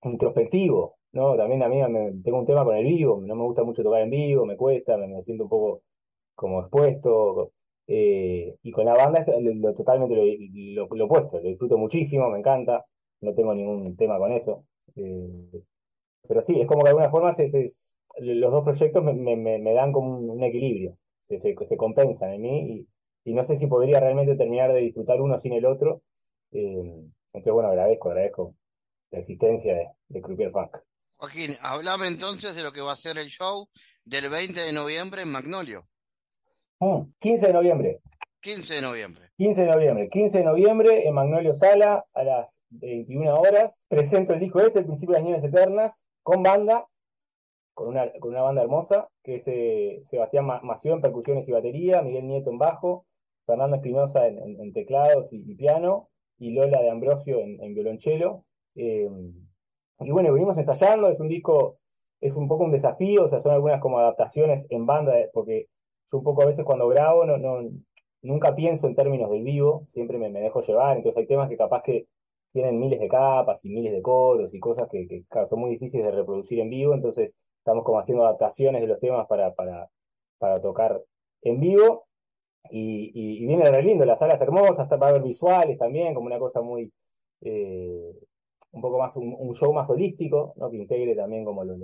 introspectivo, ¿no? También a mí me, tengo un tema con el vivo, no me gusta mucho tocar en vivo, me cuesta, me, siento un poco como expuesto. Eh, y con la banda lo, totalmente lo, opuesto, lo disfruto muchísimo, me encanta, no tengo ningún tema con eso. Eh, pero sí, es como que de alguna forma se, los dos proyectos me, dan como un, equilibrio, se, compensan en mí y, y, no sé si podría realmente terminar de disfrutar uno sin el otro. Eh, entonces, bueno, agradezco, agradezco la existencia de, de Croupier Funk. Joaquín, hablame entonces de lo que va a ser el show del 20 de noviembre en Magnolio. Mm, 15 de noviembre. 15 de noviembre. 15 de noviembre. 15 de noviembre en Magnolio Sala a las 21 horas. Presento el disco este, El principio de las nieves eternas, con banda, con una, con una banda hermosa, que es eh, Sebastián Mació en percusiones y batería, Miguel Nieto en bajo, Fernando Espinosa en, en, en, teclados y, y, piano, y Lola de Ambrosio en, violonchelo. Eh, y bueno, venimos ensayando, es un disco, es un poco un desafío, o sea, son algunas como adaptaciones en banda, porque yo un poco a veces cuando grabo no, no, nunca pienso en términos del vivo, siempre me, dejo llevar, entonces hay temas que capaz que tienen miles de capas y miles de coros y cosas que, que son muy difíciles de reproducir en vivo, entonces estamos como haciendo adaptaciones de los temas para, para, para tocar en vivo y, y, y viene re lindo, las salas hermosas, hasta para ver visuales también, como una cosa muy... Eh, un poco más un, show más holístico, ¿no? que integre también como lo,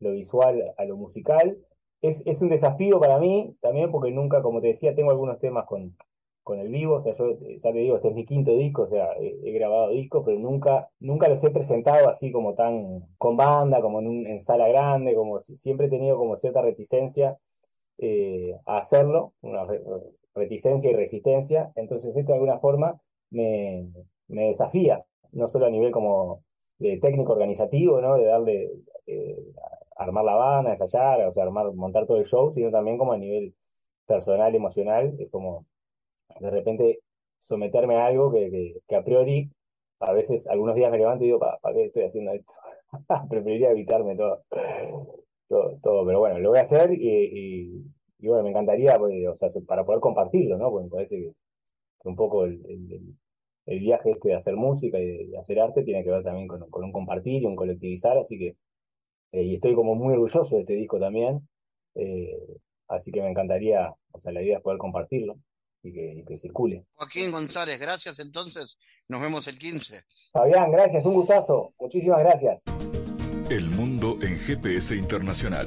lo, visual a lo musical es, es un desafío para mí también porque nunca, como te decía, tengo algunos temas con, con el vivo, o sea, yo ya te digo, este es mi quinto disco, o sea, he, grabado discos, pero nunca, nunca los he presentado así como tan con banda, como en, un, en sala grande, como si, siempre he tenido como cierta reticencia eh, a hacerlo, una reticencia y resistencia, entonces esto de alguna forma me, me desafía, no solo a nivel como de técnico organizativo, ¿no? De darle eh, armar la banda, ensayar, o sea, armar, montar todo el show, sino también como a nivel personal, emocional, es como de repente someterme a algo que, que, a priori a veces algunos días me levanto y digo, ¿para, ¿para qué estoy haciendo esto? Preferiría evitarme todo, todo, pero bueno, lo voy a hacer y, y bueno, me encantaría, pues, o sea, para poder compartirlo, ¿no? Porque me parece que, un poco el, el, el, viaje este de hacer música y de, hacer arte tiene que ver también con, con un compartir y un colectivizar, así que eh, y estoy como muy orgulloso de este disco también, eh, así que me encantaría, o sea, la idea es poder compartirlo y que, y que, circule. Joaquín González, gracias entonces, nos vemos el 15. Fabián, gracias, un gustazo, muchísimas gracias. El mundo en GPS Internacional.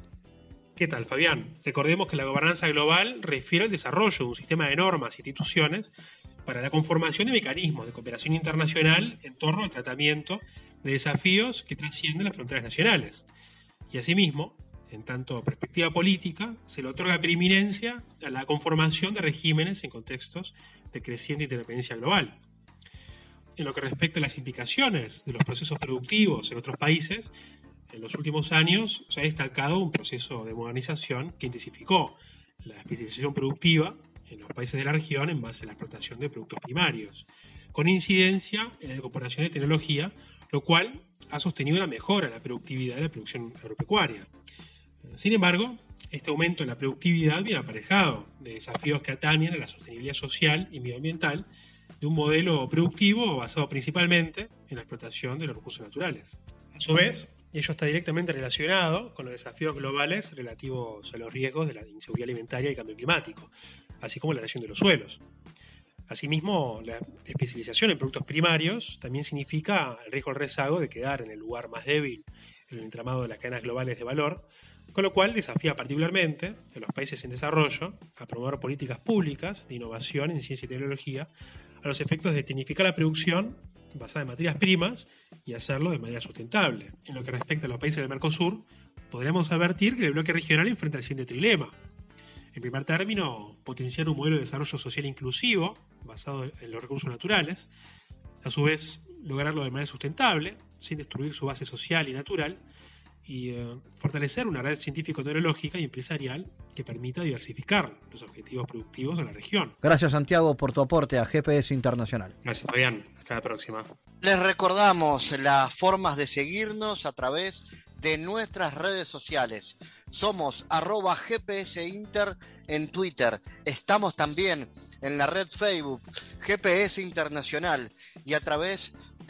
¿Qué tal, Fabián? Recordemos que la gobernanza global refiere al desarrollo de un sistema de normas e instituciones para la conformación de mecanismos de cooperación internacional en torno al tratamiento de desafíos que trascienden las fronteras nacionales. Y asimismo, en tanto perspectiva política, se le otorga preeminencia a la conformación de regímenes en contextos de creciente interdependencia global. En lo que respecta a las implicaciones de los procesos productivos en otros países, en los últimos años se ha destacado un proceso de modernización que intensificó la especialización productiva en los países de la región en base a la explotación de productos primarios, con incidencia en la incorporación de tecnología, lo cual ha sostenido la mejora en la productividad de la producción agropecuaria. Sin embargo, este aumento en la productividad viene aparejado de desafíos que atañen a la sostenibilidad social y medioambiental de un modelo productivo basado principalmente en la explotación de los recursos naturales. A su vez, y ello está directamente relacionado con los desafíos globales relativos a los riesgos de la inseguridad alimentaria y el cambio climático, así como la erosión de los suelos. Asimismo, la especialización en productos primarios también significa el riesgo al rezago de quedar en el lugar más débil en el entramado de las cadenas globales de valor, con lo cual desafía particularmente a los países en desarrollo a promover políticas públicas de innovación en ciencia y tecnología a los efectos de tecnificar la producción basada en materias primas y hacerlo de manera sustentable. En lo que respecta a los países del Mercosur, podríamos advertir que el bloque regional enfrenta el siguiente trilema. En primer término, potenciar un modelo de desarrollo social inclusivo, basado en los recursos naturales, a su vez lograrlo de manera sustentable, sin destruir su base social y natural, y eh, fortalecer una red científico-tecnológica y empresarial que permita diversificar los objetivos productivos de la región. Gracias Santiago por tu aporte a GPS Internacional. Gracias Fabián, hasta la próxima. Les recordamos las formas de seguirnos a través de nuestras redes sociales. Somos arroba GPS Inter en Twitter. Estamos también en la red Facebook GPS Internacional y a través